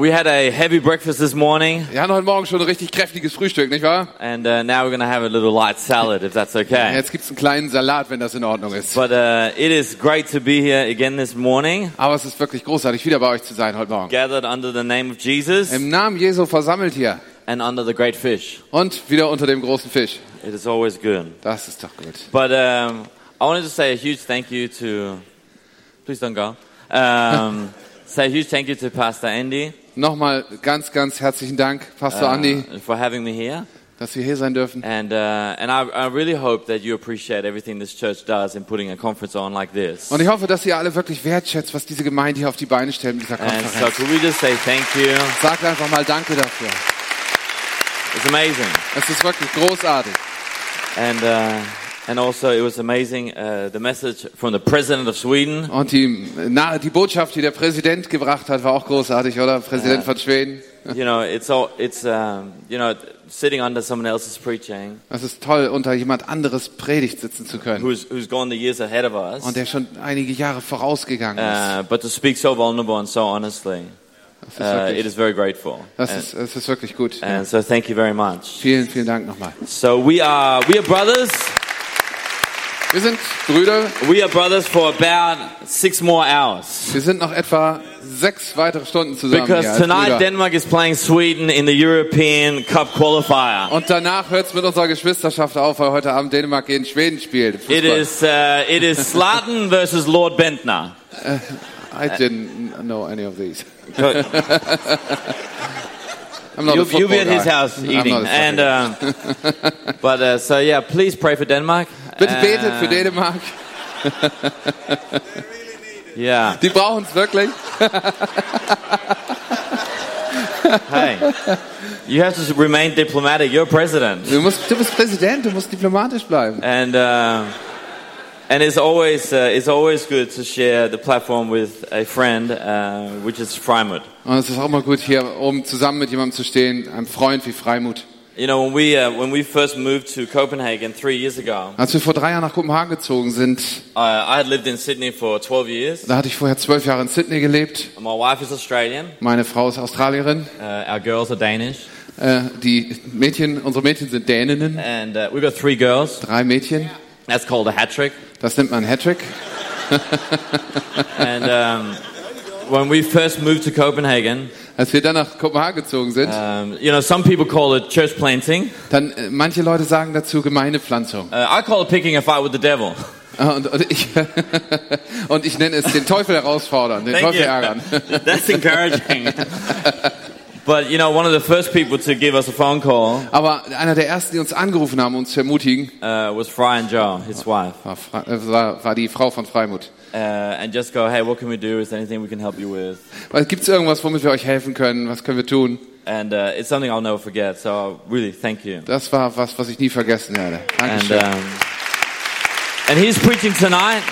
we had a heavy breakfast this morning, Wir hatten heute Morgen schon ein richtig kräftiges Frühstück, nicht wahr? and uh, now we're to have a little light salad, if that's okay. Jetzt gibt's einen kleinen Salat, wenn das in Ordnung ist. But uh, it is great to be here again this morning, Aber es ist wirklich großartig, wieder bei euch zu sein heute Morgen. gathered under the name of Jesus Im Namen Jesu versammelt hier and under the great fish. und wieder unter dem großen Fisch. It is always good. Das ist doch gut. But um, I wanted to say a huge thank you to. Please don't go. Um, say a huge thank you to Pastor Andy Nochmal ganz, ganz herzlichen Dank, Pastor uh, Andi, for having me here, dass wir hier sein dürfen. and uh, and I, I really hope that you appreciate everything this church does in putting a conference on like this. Und ich hoffe, dass ihr alle wirklich wertschätzt, was diese Gemeinde hier auf die Beine stellt mit dieser And so, Konferenz. could we just say thank you? Sagt einfach mal Danke dafür. It's amazing, Es ist wirklich großartig. and uh, also it was amazing uh, the message from the president of Sweden. Und die, na, die Botschaft, die der Präsident gebracht hat, war auch großartig, oder? Präsident von Schweden. You know, it's all it's um, you know sitting under someone else's preaching, Es ist toll, unter jemand anderes Predigt sitzen zu können. who's who's gone the years ahead of us. Und der schon einige Jahre vorausgegangen ist. Uh, but to speak so vulnerable and so honestly, Das ist uh, it wirklich, is very grateful. das And, ist, das ist wirklich gut. and so thank you very much. Vielen, vielen Dank nochmal. So we are we are brothers. Wir sind Brüder. We are brothers for about six more hours. Wir sind noch etwa sechs weitere Stunden zusammen Because tonight Brüder. Denmark is playing Sweden in the European Cup qualifier. Und danach hört es mit unserer Geschwisterschaft auf, weil heute Abend Dänemark gegen Schweden spielt. It Fußball. is uh, it is Slaten versus Lord Bentner. I didn't know any of these. I'm not You'll, you'll be at his guy. house I'm eating, and uh, but uh, so yeah, please pray for Denmark. Bitte betet für Uh, Dänemark. Yeah. Die brauchen es wirklich. Hey, you have to remain diplomatic. You're president, Du, musst, du bist Präsident, du musst diplomatisch bleiben. and uh, and it's always uh, it's always good to share the platform with a friend, uh, which is Freimut. Und es ist auch mal gut, hier oben zusammen mit jemandem zu stehen, einem Freund wie Freimut. You know, when we uh, when we first moved to Copenhagen three years ago, Als wir vor drei Jahren nach Kopenhagen gezogen sind, I had lived in Sydney for 12 years. da hatte ich vorher zwölf Jahre in Sydney gelebt. My wife is Australian. Meine Frau ist Australierin. Uh, our girls are Danish, Äh, die Mädchen, unsere Mädchen sind Däninnen. and uh, we've got three girls. Drei Mädchen. That's called a hat trick. Das nennt man Hattrick. And um, when we first moved to Copenhagen, Als wir dann nach Kopenhagen gezogen sind, um, you know, some people call it church planting. dann äh, manche Leute sagen dazu Gemeindepflanzung. Uh, I call it picking a fight with the devil. Ah, Und, und, ich, und ich nenne es den Teufel herausfordern, den Thank Teufel you. ärgern. That's encouraging. But you know, one of the first people to give us a phone call Aber einer der ersten, die uns angerufen haben, uns zu ermutigen, uh, was and Joe, his wife, war, äh, war, war die Frau von Freimut. uh, and just go, hey, what can we do? Is there anything we can help you with? Gibt es irgendwas, womit wir euch helfen können? Was können wir tun? And uh, it's something I'll never forget. So really, thank you. Das war was, was ich nie vergessen werde. And Dankeschön. um, and he's preaching tonight.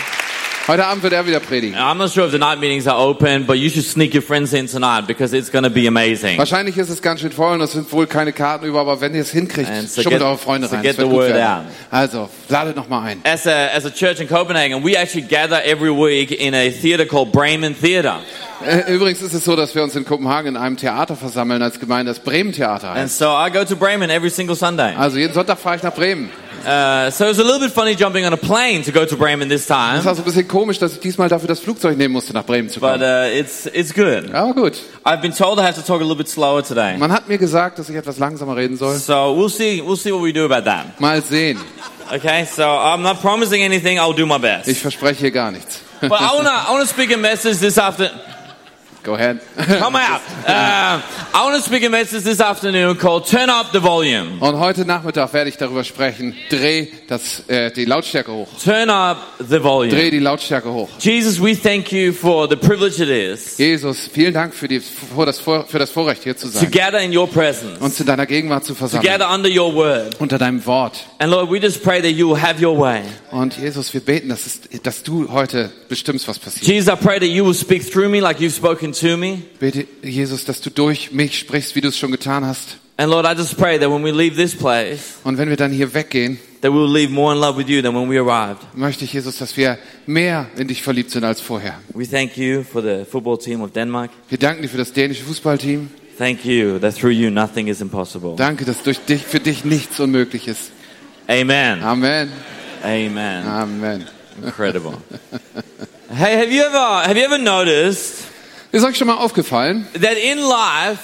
Heute Abend wird er wieder predigen. I'm not sure if the night meetings are open, but you should sneak your friends in tonight because it's going to be amazing. Wahrscheinlich ist es ganz schön voll und es sind wohl keine Karten über, aber wenn ihr es hinkriegt, And so schummelt get- eure Freunde so rein. get the word out. Also, ladet noch mal ein. As a, as a church in Copenhagen, we actually gather every week in a theater called Bremen Theater. Äh, Übrigens ist es so, dass wir uns in Kopenhagen in einem Theater versammeln als Gemeinde, das Bremen Theater And heißt. so I go to Bremen every single Sunday. Also jeden Sonntag fahre ich nach Bremen. Uh, so it's a little bit funny jumping on a plane to go to Bremen this Es time, war so ein bisschen komisch, dass ich diesmal dafür das Flugzeug nehmen musste, nach Bremen zu but kommen. uh, it's, it's good. Aber gut. I've been told I have to talk a little bit slower today. Man hat mir gesagt, dass ich etwas langsamer reden soll. So we'll see, we'll see what we do about that. Mal sehen. Okay, so I'm not promising anything, I'll do my Ich best. verspreche hier gar nichts. But I wanna, I wanna speak a message this afternoon. Go ahead. Come out. Uh, I want to speak a message this afternoon called Turn Up the Volume. Und heute Nachmittag werde ich darüber sprechen. Dreh das, äh, die Lautstärke hoch. Turn up the volume. Dreh die Lautstärke hoch. Jesus, we thank you for the privilege it is Jesus, vielen Dank für, die, für, das, Vor- für das Vorrecht, hier zu to sein. gather in your presence, Uns in deiner Gegenwart zu versammeln. gather under your word. Unter deinem Wort. And Lord, we just pray that you will have your way. Und Jesus, wir beten, dass, es, dass du heute bestimmst, was passiert. Jesus, I pray that you will speak through me like you've spoken to me. Bete, Jesus, dass du durch mich sprichst, wie du es schon getan hast. And Lord, I just pray that when we leave this place, Und wenn wir dann hier weggehen, that we will leave more in love with you than when we arrived. möchte ich, Jesus, dass wir mehr in dich verliebt sind als vorher. We thank you for the football team of Denmark. Wir danken dir für das dänische Fußballteam. Thank you that through you nothing is impossible. Danke, dass durch dich, für dich nichts unmöglich ist. Amen. Amen. Amen. Amen. Incredible. hey, have you ever have you ever noticed Ist euch schon mal aufgefallen, that in life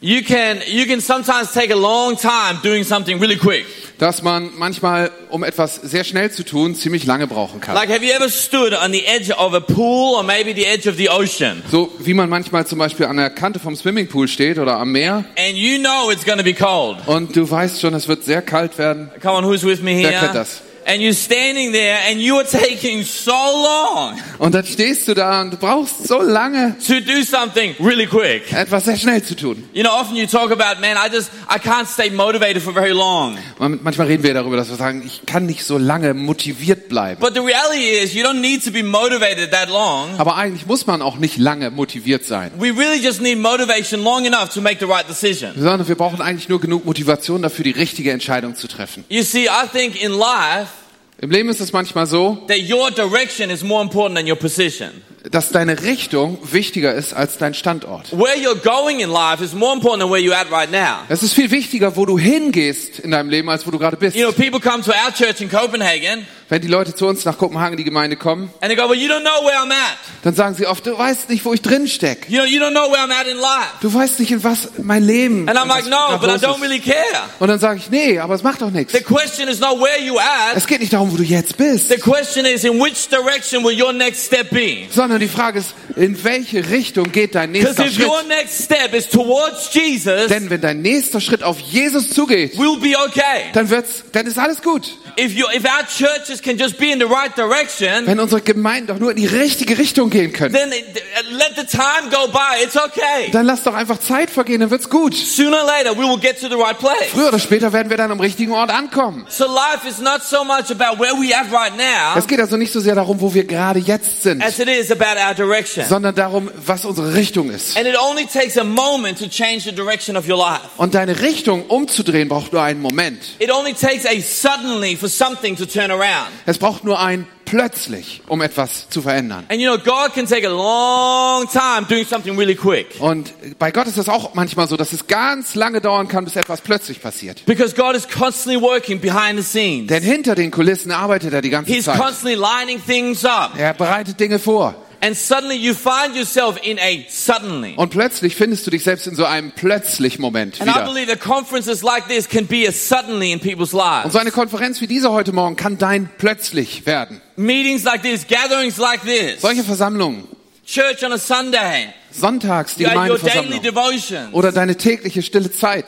you can you can sometimes take a long time doing something really quick? dass man manchmal, um etwas sehr schnell zu tun, ziemlich lange brauchen kann? Like have you ever stood on the edge of a pool or maybe the edge of the ocean So wie man manchmal zum Beispiel an der Kante vom Swimmingpool steht oder am Meer and you know it's going to be cold? und du weißt schon, es wird sehr kalt werden. Come on, who's with me Wer here? kennt das? And you're standing there and you are taking so long Und dann stehst du da und du brauchst so lange, to do something really quick. etwas sehr schnell zu tun. You know, often you talk about, man, I just, I can't stay motivated for very long. Manchmal reden wir darüber, dass wir sagen, ich kann nicht so lange motiviert bleiben. But the reality is, you don't need to be motivated that long. Aber eigentlich muss man auch nicht lange motiviert sein, We really just need motivation long enough to make the right decision. sondern wir brauchen eigentlich nur genug Motivation dafür, die richtige Entscheidung zu treffen. You see, I think in life, Im Leben ist es manchmal so, that your direction is more important than your position. Dass deine Richtung wichtiger ist als dein Standort. Where you're going in life is more important than where you're at right now. Es ist viel wichtiger, wo du hingehst in deinem Leben, als wo du gerade bist. You know, people come to our church in Copenhagen Wenn die Leute zu uns nach Kopenhagen in die Gemeinde kommen, and they go, well, you don't know where I'm at. dann sagen sie oft, du weißt nicht, wo ich drin steck. You know, you don't know where I'm at in life. Du weißt nicht, in was mein Leben And I'm like, no, but I don't ist. really care. Und dann sage ich, nee, aber es macht doch nichts. The question is not where you at. Es geht nicht darum, wo du jetzt bist, The question is, in which direction will your next step be? sondern die Frage ist, in welche Richtung geht dein nächster Schritt? your next step is towards Jesus, Denn wenn dein nächster Schritt auf Jesus zugeht, we'll be okay. dann wird's, dann ist alles gut. If you, if our churches can just be in the right direction, Wenn unsere Gemeinden doch nur in die richtige Richtung gehen können, then it, let the time go by. It's okay. dann lass doch einfach Zeit vergehen, dann wird's gut. Sooner or later, we will get to the right place. Früher oder später werden wir dann am richtigen Ort ankommen. So so right Es geht also nicht so sehr darum, wo wir gerade jetzt sind, as it is about our direction. Sondern darum, was unsere Richtung ist. And it only takes a moment to change the direction of your life. Und deine Richtung umzudrehen braucht nur einen Moment. It only takes a suddenly for something to turn around. Es braucht nur ein plötzlich, um etwas zu verändern. And you know, God can take a long time doing something really quick. Und bei Gott ist es auch manchmal so, dass es ganz lange dauern kann, bis etwas plötzlich passiert. Because God is constantly working behind the scenes. Denn hinter den Kulissen arbeitet er die ganze He's Zeit. constantly lining things up. Er bereitet Dinge vor. And suddenly you find yourself in a suddenly. Und plötzlich findest du dich selbst in so einem plötzlich Moment wieder. believe that conferences like this can be a suddenly in people's lives. Und so eine Konferenz wie diese heute Morgen kann dein plötzlich werden. Meetings like this, gatherings like this, Solche Versammlungen, church on a Sunday, Sonntags die Gemeindeversammlung oder deine tägliche stille Zeit.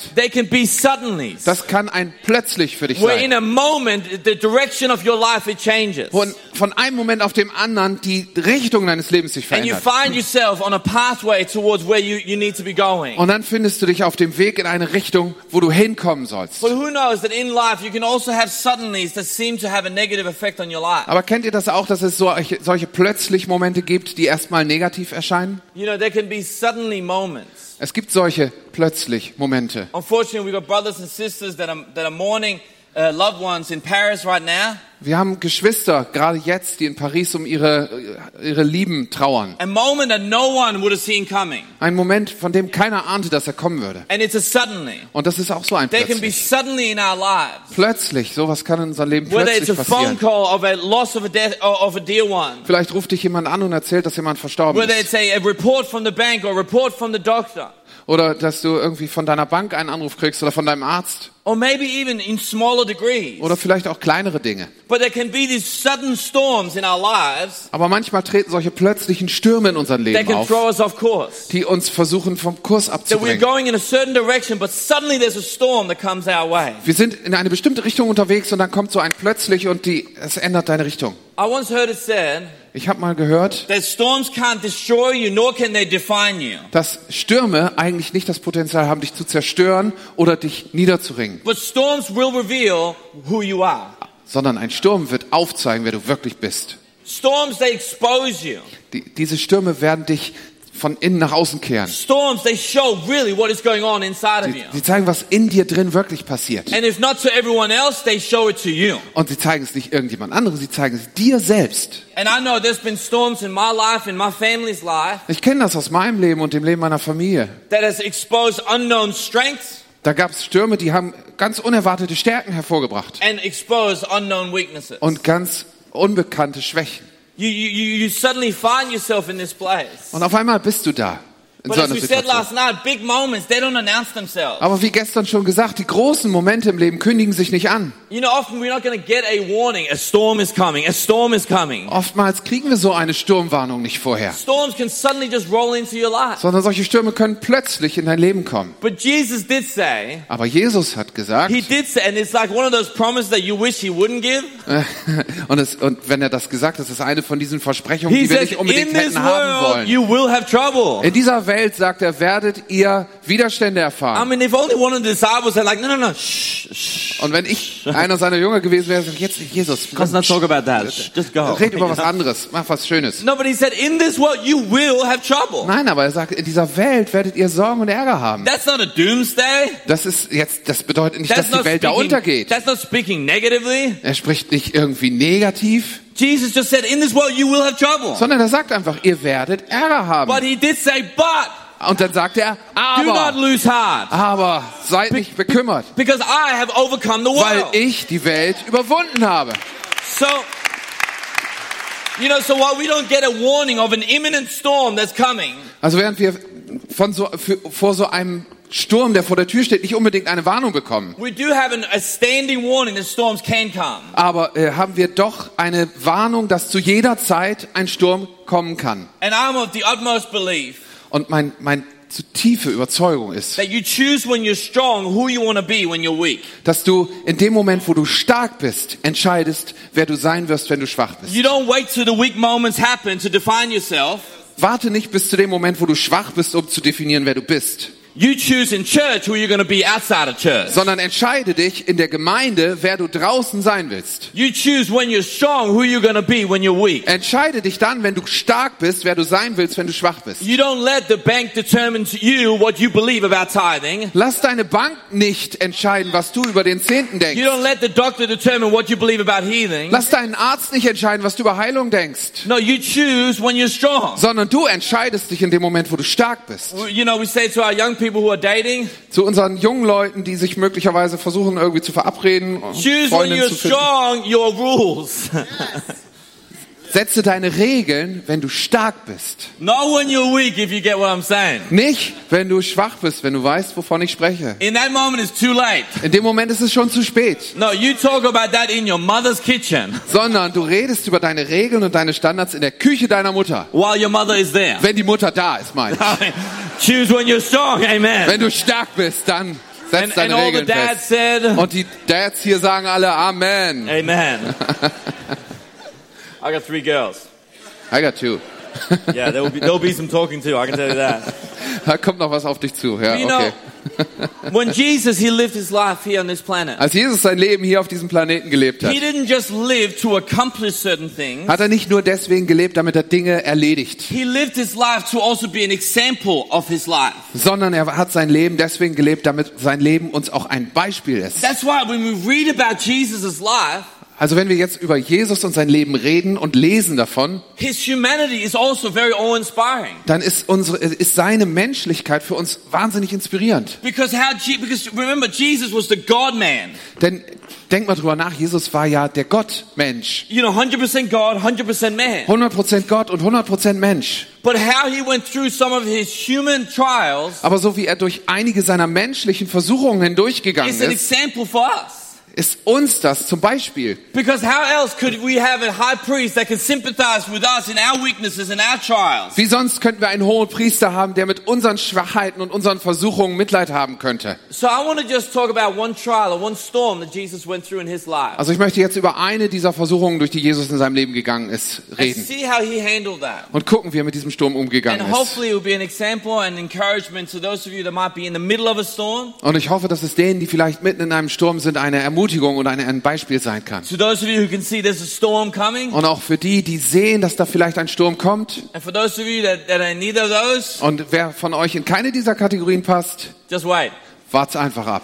Das kann ein plötzlich für dich sein. a moment, the direction of your life, it changes. Von, von einem Moment auf dem anderen die Richtung deines Lebens sich And you verändert. find yourself on a pathway towards where you, you need to be going. Und dann findest du dich auf dem Weg in eine Richtung, wo du hinkommen sollst. But who knows that in life you can also have suddenlies that seem to have a negative effect on your life. Aber kennt ihr das auch, dass es solche, solche plötzlich Momente gibt, die erstmal negativ erscheinen? You know, there can be suddenly moments. Es gibt solche plötzlich Momente. Unfortunately, we've got brothers and sisters that are, that are mourning uh, loved ones in Paris right now. Wir haben Geschwister, gerade jetzt, die in Paris um ihre, ihre Lieben trauern. A moment that no one would have seen coming. Ein Moment, von dem keiner ahnte, dass er kommen würde. And it's a suddenly. Und das ist auch so ein There can be plötzlich. suddenly in our lives. Plötzlich, sowas kann in unserem Leben Whether it's plötzlich a phone passieren. call of a loss of a death of a dear one. Vielleicht ruft dich jemand an und erzählt, dass jemand verstorben Whether ist. it's a, report from the bank or report from the doctor. Oder dass du irgendwie von deiner Bank einen Anruf kriegst oder von deinem Arzt. Or maybe even in smaller degrees. Oder vielleicht auch kleinere Dinge. But there can be these sudden storms in our lives Aber manchmal treten solche plötzlichen Stürme in unserem that Leben can auf, throw us off course. die uns versuchen vom Kurs That we're abzubringen. going in a certain direction, but suddenly there's a storm that comes our way. Wir sind in eine bestimmte Richtung unterwegs und dann kommt so ein plötzlich und die, es ändert deine Richtung. I once heard it said Ich habe mal gehört, you, dass Stürme eigentlich nicht das Potenzial haben, dich zu zerstören oder dich niederzuringen, But storms will reveal who you are. sondern ein Sturm wird aufzeigen, wer du wirklich bist. Storms, they expose you. Die, diese Stürme werden dich von innen nach außen kehren. Storms, they show really what is going on inside of Sie, you. sie zeigen, was in dir drin wirklich passiert. And if not to everyone else, they show it to you. Und sie zeigen es nicht irgendjemand anderem, sie zeigen es dir selbst. And I know there's been storms in my life, in my family's life, Ich kenne das aus meinem Leben und dem Leben meiner Familie. that has exposed unknown strengths Da gab es Stürme, die haben ganz unerwartete Stärken hervorgebracht and exposed unknown weaknesses. und ganz unbekannte Schwächen. You, you, you suddenly find yourself in this place. Und auf einmal bist du da But so as einer we said Situation. last night, big moments, they don't announce themselves. Aber wie gestern schon gesagt, die großen Momente im Leben kündigen sich nicht an. You know, often we're not going to get a warning. A storm is coming. A storm is coming. Oftmals kriegen wir so eine Sturmwarnung nicht vorher, Storms can suddenly just roll into your life. sondern solche Stürme können plötzlich in dein Leben kommen. But Jesus did say, Aber Jesus hat gesagt, He did say, and it's like one of those promises that you wish He wouldn't give. und, es, und wenn er das gesagt hat, ist eine von diesen Versprechungen, He die wir says, nicht unbedingt hätten haben wollen. you will have trouble. In dieser Welt, sagt er, werdet ihr Widerstände I erfahren. mean, if only one of the disciples had like, no, no, no, shh, shh. Und wenn ich einer seiner Jünger gewesen wäre, sagt jetzt nicht Jesus. Let's not talk about that. Just go. Red über was anderes, mach was Schönes. No, but he said, in this world, you will have trouble. Nein, aber er sagt, in dieser Welt werdet ihr Sorgen und Ärger haben. That's not a doomsday. Das ist jetzt, das bedeutet nicht, dass That's die not Welt da speaking, untergeht. that's not speaking negatively. Er spricht nicht irgendwie negativ, Jesus just said, in this world, you will have trouble. sondern er sagt einfach, ihr werdet Ärger haben. But he did say, but Und dann sagt er, do not aber, lose heart. aber seid nicht bekümmert, Because I have overcome the weil world. ich die Welt überwunden habe. So, you know, so while we don't get a warning of an imminent storm that's coming, Also während wir von so, für, vor so einem Sturm, der vor der Tür steht, nicht unbedingt eine Warnung bekommen, we do have an, a standing warning that storms can come. aber äh, haben wir doch eine Warnung, dass zu jeder Zeit ein Sturm kommen kann. And I'm of the utmost belief Und mein, mein zu tiefe Überzeugung ist, that you choose when you're strong who you want to be when you're weak. dass du in dem Moment, wo du stark bist, entscheidest, wer du sein wirst, wenn du schwach bist. You don't wait till the weak moments happen to define yourself. Warte nicht bis zu dem Moment, wo du schwach bist, um zu definieren, wer du bist, You choose in church who you're going to be outside of church. sondern entscheide dich in der Gemeinde, wer du draußen sein willst. You choose when you're strong who you're going to be when you're weak. Entscheide dich dann, wenn du stark bist, wer du sein willst, wenn du schwach bist. You don't let the bank determine to you what you believe about tithing. Lass deine Bank nicht entscheiden, was du über den Zehnten You denkst. don't let the doctor determine what you believe about healing. Lass deinen Arzt nicht entscheiden, was du über Heilung denkst, No, you choose when you're strong. sondern du entscheidest dich in dem Moment, wo du stark bist. You know, we say to our young people who are dating, Zu unseren jungen Leuten, die sich möglicherweise versuchen, irgendwie zu verabreden, choose when Freundinnen you're zu finden. strong your rules. Setze deine Regeln, wenn du stark bist. Not when you're weak, if you get what I'm saying. Nicht, wenn du schwach bist, wenn du weißt, wovon ich spreche. In that moment, it's too late. In dem Moment ist es schon zu spät. No, you talk about that in your mother's kitchen Sondern du redest über deine Regeln und deine Standards in der Küche deiner Mutter. while your mother is there. Wenn die Mutter da ist, meine ich. choose when you're strong. Amen. Wenn du stark bist, dann setz And, and deine all the Regeln dads fest. said, Und die Dads hier sagen alle Amen. Amen. I got three girls. I got two. Yeah, there will be, there'll be some talking too, I can tell you that. Da kommt noch was auf dich zu. Ja, You know, okay. when Jesus, he lived his life here on this planet. Als Jesus sein Leben hier auf diesem Planeten gelebt hat, He didn't just live to accomplish certain things. hat er nicht nur deswegen gelebt, damit er Dinge erledigt, He lived his life to also be an example of his life. sondern er hat sein Leben deswegen gelebt, damit sein Leben uns auch ein Beispiel ist. That's why when we read about Jesus' life, Also wenn wir jetzt über Jesus und sein Leben reden und lesen davon, his humanity is also very awe-inspiring. dann ist unsere, ist seine Menschlichkeit für uns wahnsinnig inspirierend. Because how, because remember, Jesus was the God-man. Denn denk mal drüber nach, Jesus war ja der Gottmensch. You know, 100% God, 100% man. 100% Gott und 100% Mensch. But how he went through some of his human trials Aber so wie er durch einige seiner menschlichen Versuchungen hindurchgegangen is an ist, example for us. Ist uns das zum Beispiel. Because how else could we have a high priest that can sympathize with us in our weaknesses and our trials? Wie sonst könnten wir einen hohen Priester haben, der mit unseren Schwachheiten und unseren Versuchungen Mitleid haben könnte. So I want to just talk about one trial or one storm that Jesus went through in his life. Also ich möchte jetzt über eine dieser Versuchungen, durch die Jesus in seinem Leben gegangen ist, And reden. see how he handled that. Und gucken, wie er mit diesem Sturm umgegangen And ist. hopefully it will be an example and encouragement to those of you that might be in the middle of a storm Und ich hoffe, dass es denen, die vielleicht mitten in einem Sturm sind, eine Ermutigung Ermutigung und ein, Beispiel sein kann. To those of you who can see there's a storm coming, Und auch für die, die sehen, dass da vielleicht ein Sturm kommt. and for those of you that, that are in neither of those, Und wer von euch in keine dieser Kategorien passt, just wart's einfach ab.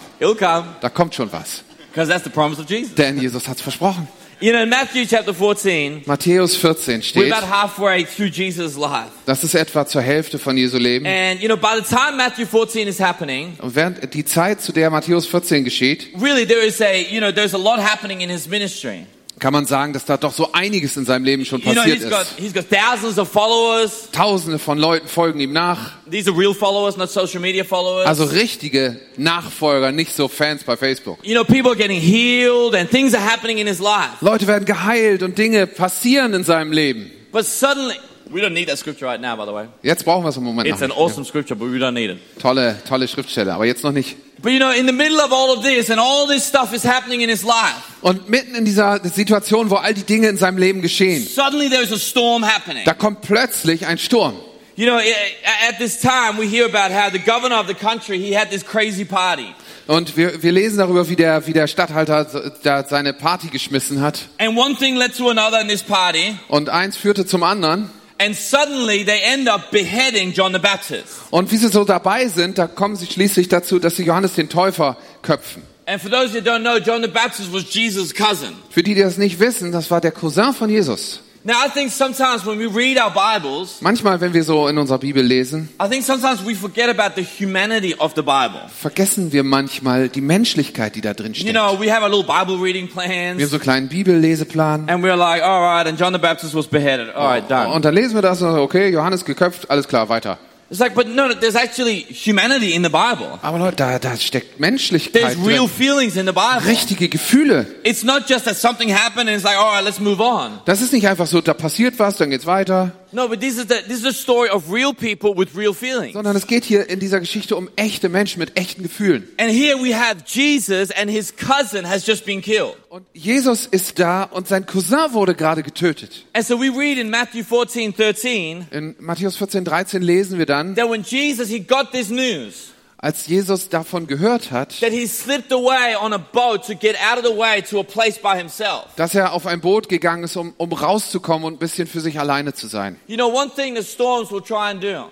Da kommt schon was. because that's the promise of Jesus. Denn Jesus hat's versprochen. You know, in Matthew chapter 14, Matthäus 14 we're steht, about halfway through Jesus' life. das ist etwa zur Hälfte von Jesu Leben. And, you know, by the time Matthew 14 is happening, Und während die Zeit, zu der Matthäus 14 geschieht, really there is a, you know, there's a lot happening in his ministry. Kann man sagen, dass da doch so einiges in seinem Leben schon You know, passiert he's got, ist. got followers. Tausende von Leuten folgen ihm nach. These are real followers, not social media followers. Also richtige Nachfolger, nicht so Fans bei Facebook. you know, people are getting healed and things are happening in his life. Leute werden geheilt und Dinge passieren in seinem Leben. But suddenly, we don't need that scripture right now, by the way. Jetzt brauchen wir es im Moment It's noch an nicht. awesome scripture, but we don't need it. Tolle, tolle Schriftstelle, aber jetzt noch nicht. But you know, in the middle of all of this and all this stuff is happening in his life, Und mitten in dieser Situation, wo all die Dinge in seinem Leben geschehen, suddenly there's a storm happening. da kommt plötzlich ein Sturm. You know, at this time we hear about how the governor of the country, he had this crazy party. Und wir, wir lesen darüber, wie der, wie der Stadthalter da seine Party geschmissen hat. And one thing led to another in this party, Und eins führte zum anderen. And suddenly they end up beheading John the Baptist. Und wie sie so dabei sind, da kommen sie schließlich dazu, dass sie Johannes den Täufer köpfen. And for those that don't know, John the Baptist was Jesus' cousin. Für die, die das nicht wissen, das war der Cousin von Jesus. Now, I think sometimes when we read our Bibles, Manchmal, wenn wir so in unserer Bibel lesen, I think sometimes we forget about the humanity of the Bible. vergessen wir manchmal die Menschlichkeit, die da drin You steckt. know, we have our little Bible reading Wir haben so einen kleinen Bibelleseplan. and we're like, all right, and John the Baptist was beheaded. All right, done. Und dann lesen wir das und sagen, okay, Johannes geköpft, alles klar, weiter. It's like, but no, no, there's actually humanity in the Bible. Aber Leute, da, da steckt There's Menschlichkeit real drin. feelings in the Bible. Richtige Gefühle. It's not just that something happened and it's like, all right, let's move on. Das ist nicht einfach so, da passiert was, dann geht's weiter. No, but this is the, this is a story of real people with real feelings. Sondern es geht hier in dieser Geschichte um echte Menschen mit echten Gefühlen. And here we have Jesus and his cousin has just been killed. Und Jesus ist da und sein Cousin wurde gerade getötet. And so we read in Matthew 14, 13, In Matthäus 14, 13 lesen wir dann, that when Jesus, he got this news, als Jesus davon gehört hat, that he slipped away on a boat to get out of the way to a place by himself. dass er auf ein Boot gegangen ist, um, um rauszukommen und ein bisschen für sich alleine zu sein. You know, one thing the storms will try and do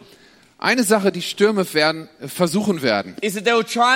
Eine Sache, die Stürme werden, äh, versuchen werden, is that they will try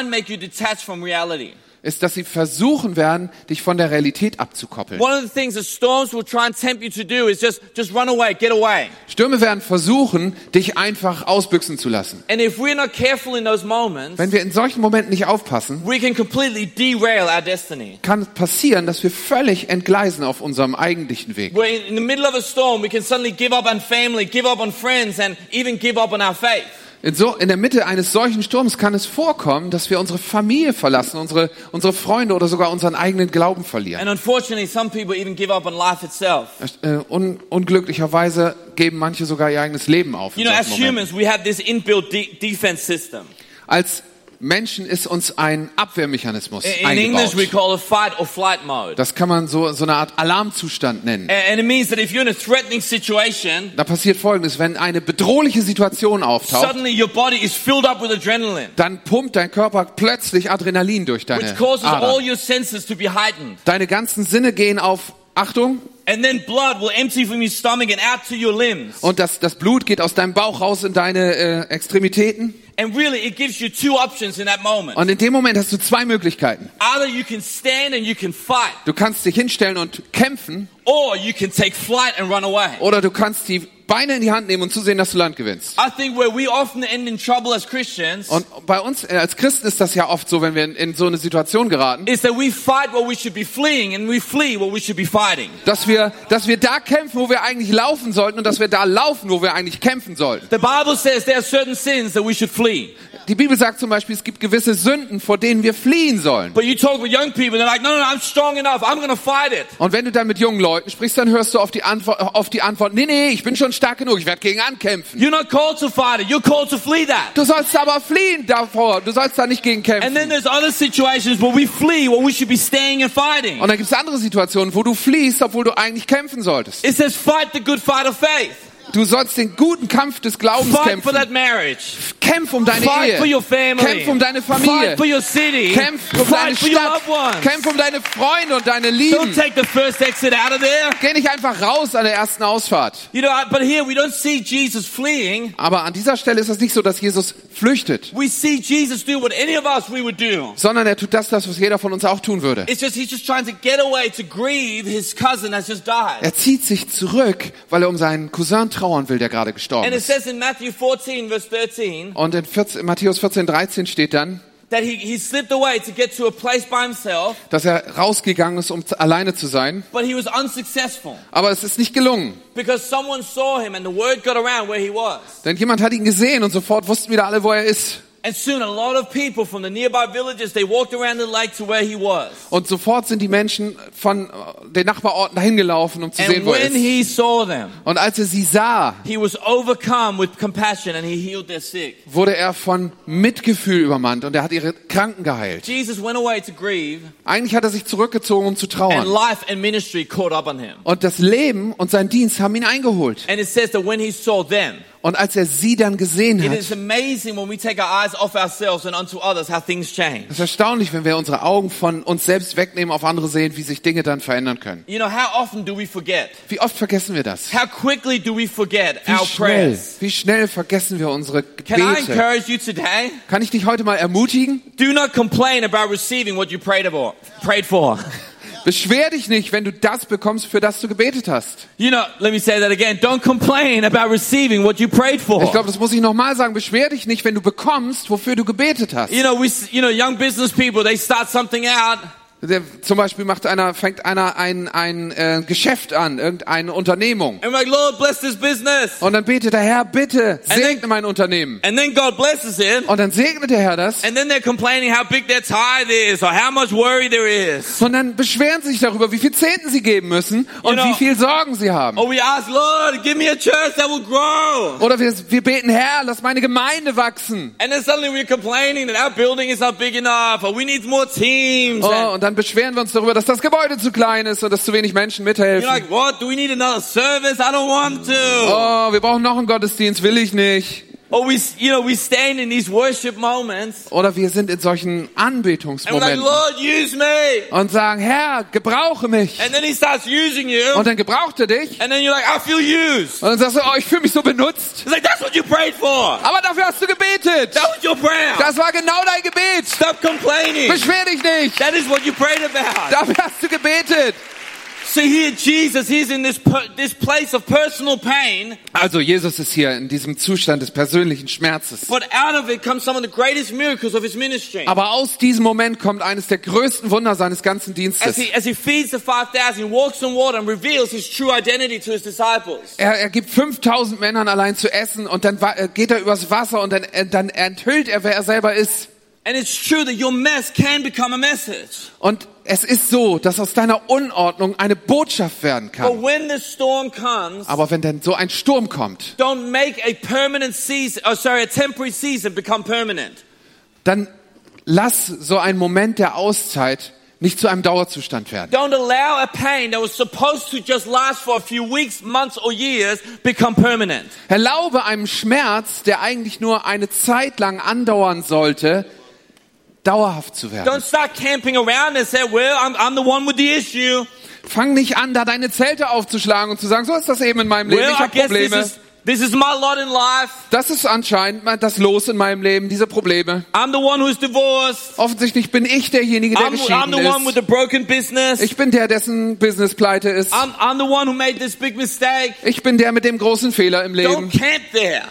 ist, dass sie versuchen werden, dich von der Realität abzukoppeln. One of the things that storms will try and tempt you to do is just, just run away, get away. Stürme werden versuchen, dich einfach ausbüchsen zu lassen. And if we're not careful in those moments, Wenn wir in solchen Momenten nicht aufpassen, we can completely derail our destiny. kann es passieren, dass wir völlig entgleisen auf unserem eigentlichen Weg. In the middle of a storm, we can suddenly give up on family, give up on friends, and even give up on our faith. In, so, in der Mitte eines solchen Sturms kann es vorkommen, dass wir unsere Familie verlassen, unsere, unsere Freunde oder sogar unseren eigenen Glauben verlieren. And unfortunately, some people even give up on life itself. Äh, un, unglücklicherweise geben manche sogar ihr eigenes Leben auf. in You know, as solchen Momenten. humans, we have this inbuilt de- defense system. Als Menschen ist uns ein Abwehrmechanismus In, English, we call it fight or flight mode. Das kann man so, so eine Art Alarmzustand nennen. And, it means that if you're in a threatening situation, Da passiert Folgendes, wenn eine bedrohliche Situation auftaucht, suddenly your body is filled up with adrenaline, dann pumpt dein Körper plötzlich Adrenalin durch which deine causes all Adern. your senses to be heightened. Deine ganzen Sinne gehen auf Achtung And then blood will empty from your stomach and out to your limbs. und das, das Blut geht aus deinem Bauch raus in deine äh, Extremitäten. And really, it gives you two options in that moment. Und in dem Moment hast du zwei Möglichkeiten. Either you can stand and you can fight, Du kannst dich hinstellen und kämpfen or you can take flight and run away. oder du kannst die Beine in die Hand nehmen und zusehen, dass du Land gewinnst. I think where we often end in trouble as Christians Und bei uns äh, als Christen ist das ja oft so, wenn wir in, in so eine Situation geraten, is that we fight what we should be fleeing and we flee what we should be fighting. dass wir, dass wir da kämpfen, wo wir eigentlich laufen sollten und dass wir da laufen, wo wir eigentlich kämpfen sollten. The Bible says there are certain sins that we should flee. Die Bibel sagt zum Beispiel, es gibt gewisse Sünden, vor denen wir fliehen sollen. But you talk with young people, they're like, no, no, no, I'm strong enough. I'm going to fight it. Und wenn du dann mit jungen Leuten sprichst, dann hörst du auf die Antwort, auf die Antwort, nee, nee, ich bin schon stark genug, ich werde gegen ankämpfen. You're not called to fight it. You're called to flee that. Du sollst aber fliehen davor, du sollst da nicht gegen And kämpfen. then there's other situations where we flee what we should be staying and fighting. Und dann gibt es andere Situationen, wo du fliehst, obwohl du eigentlich kämpfen solltest. It says fight the good fight of faith. Du sollst den guten Kampf des Glaubens Fight for that kämpfen. marriage. Kämpf um deine Fight for your Ehe. family. Kämpf um deine Familie. Fight for your city. Kämpf um deine Fight for your Stadt. loved ones. Kämpf um deine Freunde und deine Don't Lieben. take the first exit out of there. Geh nicht einfach raus an der ersten Ausfahrt. You know, but here we don't see Jesus fleeing. Aber an dieser Stelle ist es nicht so, dass Jesus flüchtet, We see Jesus do what any of us we would do. sondern er tut das, das was jeder von uns auch tun würde. It's just he's just trying to get away to grieve his cousin has just died. Er zieht sich zurück, weil er um seinen Cousin trauern will, der gerade gestorben And it ist. says in Matthew 14 verse 13 Und in 14, Matthäus 14, 13 steht dann, dass er rausgegangen ist, um alleine zu sein. but he was unsuccessful Aber es ist nicht gelungen, because someone saw him and the word got around where he was. denn jemand hat ihn gesehen und sofort wussten wieder alle, wo er ist. And soon a lot of people from the nearby villages, they walked around the lake to where he was. Und sofort sind die Menschen von äh, den Nachbarorten dahin gelaufen, um zu sehen, And wo er when ist. he saw them, Und als er sie sah, he was overcome with compassion and he healed their sick. wurde er von Mitgefühl übermannt und er hat ihre Kranken geheilt. Jesus went away to grieve Eigentlich hat er sich zurückgezogen, um zu and trauern. life and ministry caught up on him. Und das Leben und sein Dienst haben ihn eingeholt. And it says that when he saw them, Und als er sie dann gesehen it hat, is amazing when we take our eyes off ourselves and onto others how things change. es ist erstaunlich, wenn wir unsere Augen von uns selbst wegnehmen, auf andere sehen, wie sich Dinge dann verändern können. You know, how often do we forget? Wie oft vergessen wir das? How quickly do we forget Wie our schnell, prayers? wie schnell vergessen wir unsere Can I Gebete? encourage you today? Kann ich dich heute mal ermutigen? Do not complain about receiving what you prayed for. Prayed for. Beschwer dich nicht, wenn du das bekommst, für das du gebetet hast. You know, let me say that again. Don't complain about receiving what you prayed for. Ich glaube, das muss ich nochmal sagen. Beschwer dich nicht, wenn du bekommst, wofür du gebetet hast. You know, we, you know, young business people, they start something out Der, zum Beispiel macht einer, fängt einer ein, ein äh, Geschäft an, irgendeine Unternehmung. like, Lord, bless this business. Und dann betet der Herr, bitte And then- segne mein Unternehmen. And then God blesses it. Und dann segnet der Herr das. And then they're complaining how big their tithe is or how much worry there is. Und dann beschweren sie sich darüber, wie viel Zehnten sie geben müssen und You know- wie viel Sorgen sie haben. Ask. Oder wir, wir beten, Herr, lass meine Gemeinde wachsen. And then suddenly we're complaining that our building is not big enough or we need more teams. Oh, And dann beschweren wir uns darüber, dass das Gebäude zu klein ist und dass zu wenig Menschen mithelfen. like. Oh, wir brauchen noch einen Gottesdienst, will ich nicht. Or we, you know, we stand in these worship moments Oder wir sind in solchen and we're like, Anbetungsmomenten Lord, use me. und sagen, Herr, gebrauche mich. And then he starts using you. Und dann gebraucht er dich. And then you're like, I feel used. Und dann sagst du, oh, ich fühle mich so benutzt. Like, that's what you prayed for. Aber dafür hast du gebetet. That was your prayer. Das war genau dein Gebet. Stop complaining. Beschwer dich nicht. That is what you prayed about. Dafür hast du gebetet. See here, Jesus, he's in this, this place of personal pain, Also Jesus ist hier in diesem Zustand des persönlichen Schmerzes. but out of it comes some of the greatest miracles of his ministry. Aber aus diesem Moment kommt eines der größten Wunder seines ganzen As Dienstes. he, as he feeds the 5,000, he walks on water and reveals his true identity to his disciples. Er, er gibt 5000 Männern allein zu essen und dann äh, geht er übers Wasser und dann, äh, dann enthüllt er, wer er selber ist. And it's true that your mess can become a message. Und es ist so, dass aus deiner Unordnung eine Botschaft werden But kann. when the storm comes, Aber wenn dann so ein Sturm kommt, don't make a permanent season, oh sorry, a temporary season become permanent. dann lass so ein Moment der Auszeit nicht zu einem Dauerzustand werden. Don't allow a pain that was supposed to just last for a few weeks, months, or years become permanent. Erlaube einem Schmerz, der eigentlich nur eine Zeit lang andauern sollte, dauerhaft zu werden. Don't start camping around and say, well, I'm, I'm the one with the issue. Fang nicht an, da deine Zelte aufzuschlagen und zu sagen, so ist das eben in meinem Leben, Well, ich habe guess this Probleme. is, this is my lot in life. Das ist anscheinend das Los in meinem Leben, diese Probleme. I'm the one who's divorced. Offensichtlich bin ich derjenige, der I'm, I'm the one with geschieden the broken business. Ich bin der, dessen Business pleite ist. I'm, I'm the one who made this big mistake. Ich bin der mit dem großen Fehler im Don't Leben. camp there.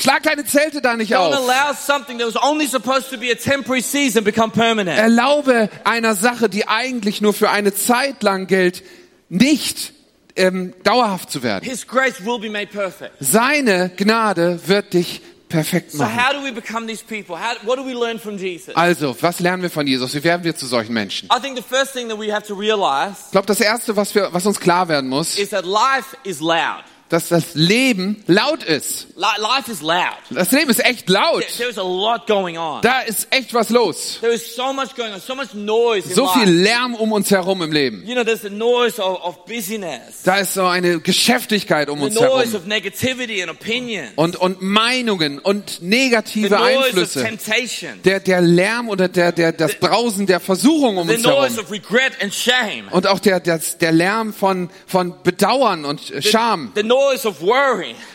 Schlag deine Zelte da nicht Don't auf. allow something that was only supposed to be a temporary season become permanent. Erlaube einer Sache, die eigentlich nur für eine Zeit lang gilt, nicht ähm, dauerhaft zu werden. His grace will be made perfect. Seine Gnade wird dich perfekt So machen. how do we become these people? How, what do we learn from Jesus? Also, was lernen wir von Jesus? Wie werden wir zu solchen Menschen? I think the first thing that we have to realize Ich glaube, das Erste, was, wir, was uns klar werden muss, is that life is loud. Dass das Leben laut ist. Li- Life is loud. Das Leben ist echt laut. There- a lot going on. Da ist echt was los. There is so much going on, so much noise So viel Lärm um uns herum im Leben. You know, there's the noise of, of busyness, Da ist so eine Geschäftigkeit um the uns noise herum. of negativity and opinion, Und, und Meinungen und the negative noise of Einflüsse. temptation, Der, der Lärm oder der, der, das Brausen der Versuchung um the uns noise herum. of regret and shame, Und auch der, der, der Lärm von, von Bedauern und Scham the noise of worry,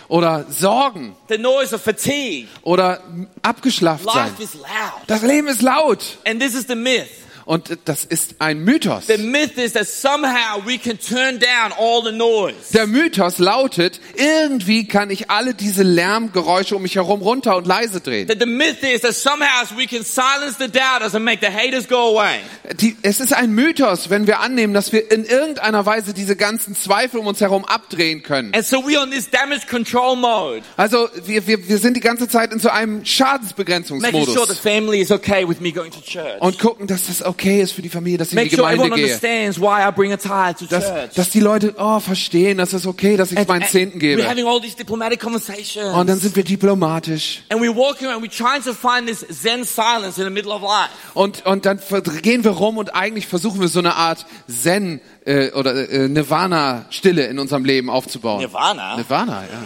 oder Sorgen the noise of fatigue. oder abgeschlafft sein. Life is loud. Das Leben ist laut. And this is the myth. Und das ist ein Mythos. The myth is that somehow we can turn down all the noise. Der Mythos lautet, irgendwie kann ich alle diese Lärmgeräusche um mich herum runter und leise drehen. That the myth is that somehow we can silence the doubters and make the haters go away. Die, es ist ein Mythos, wenn wir annehmen, dass wir in irgendeiner Weise diese ganzen Zweifel um uns herum abdrehen können. And so we're on this damage control mode, Also wir, wir, wir sind die ganze Zeit in so einem making sure the Schadensbegrenzungsmodus family is okay with me going to church. und gucken, dass das okay ist für die Familie, dass ich in Make die sure Gemeinde everyone gehe. understands why I bring a tithe to Dass, dass die Leute oh, verstehen, dass es okay, dass ich And- meinen Zehnten We're gebe. having all these diplomatic conversations. Und dann sind wir diplomatisch. and we're walking around, we're trying to find this Zen silence in the middle of life. Und, und dann gehen wir rum und eigentlich versuchen wir so eine Art Zen äh, oder äh, Nirvana-Stille in unserem Leben aufzubauen. Nirvana? Nirvana, ja.